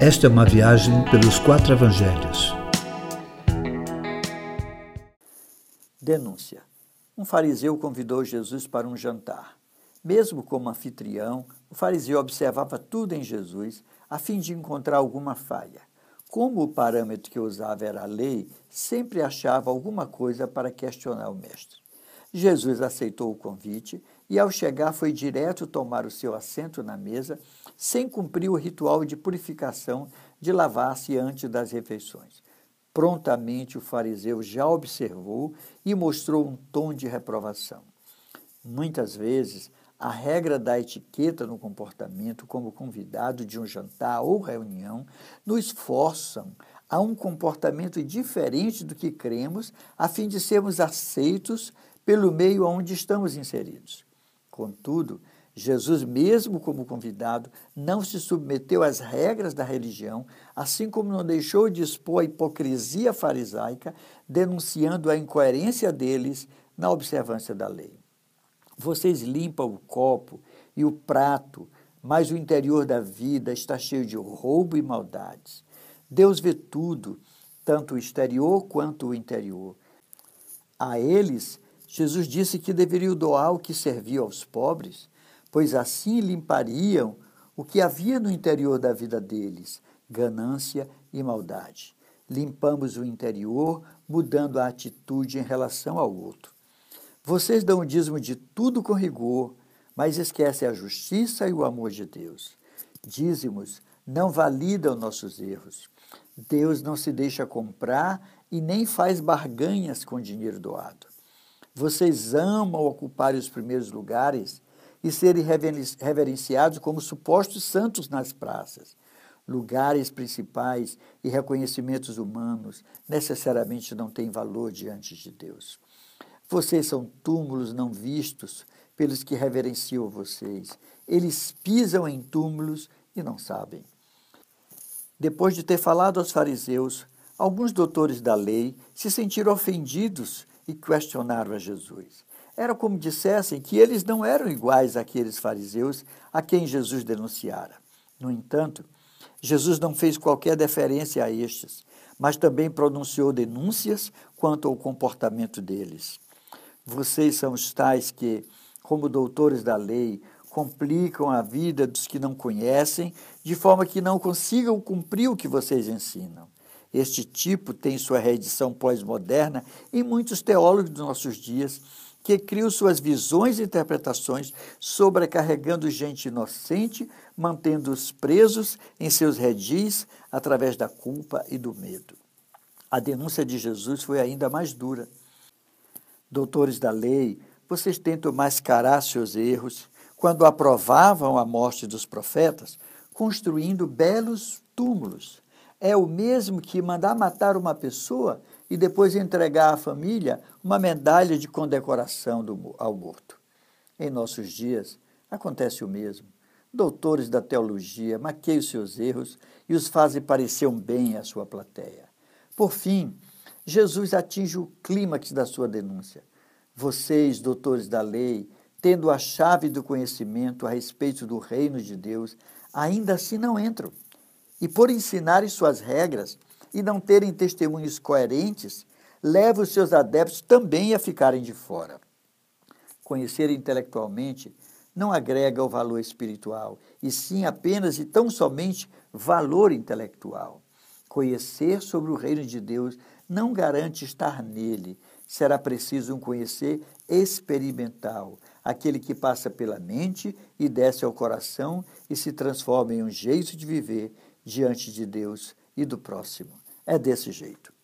Esta é uma viagem pelos quatro evangelhos. Denúncia. Um fariseu convidou Jesus para um jantar. Mesmo como anfitrião, o fariseu observava tudo em Jesus a fim de encontrar alguma falha. Como o parâmetro que usava era a lei, sempre achava alguma coisa para questionar o mestre. Jesus aceitou o convite e, ao chegar, foi direto tomar o seu assento na mesa, sem cumprir o ritual de purificação de lavar-se antes das refeições. Prontamente o fariseu já observou e mostrou um tom de reprovação. Muitas vezes, a regra da etiqueta no comportamento como convidado de um jantar ou reunião nos forçam a um comportamento diferente do que cremos, a fim de sermos aceitos pelo meio onde estamos inseridos. Contudo, Jesus, mesmo como convidado, não se submeteu às regras da religião, assim como não deixou de expor a hipocrisia farisaica, denunciando a incoerência deles na observância da lei. Vocês limpam o copo e o prato, mas o interior da vida está cheio de roubo e maldades. Deus vê tudo, tanto o exterior quanto o interior. A eles Jesus disse que deveriam doar o que servia aos pobres, pois assim limpariam o que havia no interior da vida deles, ganância e maldade. Limpamos o interior, mudando a atitude em relação ao outro. Vocês dão o dízimo de tudo com rigor, mas esquecem a justiça e o amor de Deus. Dízimos não validam nossos erros. Deus não se deixa comprar e nem faz barganhas com dinheiro doado. Vocês amam ocupar os primeiros lugares e serem reverenciados como supostos santos nas praças. Lugares principais e reconhecimentos humanos necessariamente não têm valor diante de Deus. Vocês são túmulos não vistos pelos que reverenciam vocês. Eles pisam em túmulos e não sabem. Depois de ter falado aos fariseus, alguns doutores da lei se sentiram ofendidos e questionaram a Jesus. Era como dissessem que eles não eram iguais àqueles fariseus a quem Jesus denunciara. No entanto, Jesus não fez qualquer deferência a estes, mas também pronunciou denúncias quanto ao comportamento deles. Vocês são os tais que, como doutores da lei, complicam a vida dos que não conhecem, de forma que não consigam cumprir o que vocês ensinam. Este tipo tem sua reedição pós-moderna em muitos teólogos dos nossos dias, que criam suas visões e interpretações, sobrecarregando gente inocente, mantendo-os presos em seus redis através da culpa e do medo. A denúncia de Jesus foi ainda mais dura. Doutores da lei, vocês tentam mascarar seus erros quando aprovavam a morte dos profetas, construindo belos túmulos é o mesmo que mandar matar uma pessoa e depois entregar à família uma medalha de condecoração do, ao morto. Em nossos dias, acontece o mesmo. Doutores da teologia maqueiam seus erros e os fazem parecer um bem à sua plateia. Por fim, Jesus atinge o clímax da sua denúncia. Vocês, doutores da lei, tendo a chave do conhecimento a respeito do reino de Deus, ainda assim não entram e por ensinarem suas regras e não terem testemunhos coerentes, leva os seus adeptos também a ficarem de fora. Conhecer intelectualmente não agrega o valor espiritual, e sim apenas e tão somente valor intelectual. Conhecer sobre o reino de Deus não garante estar nele. Será preciso um conhecer experimental, aquele que passa pela mente e desce ao coração e se transforma em um jeito de viver diante de Deus e do próximo. É desse jeito.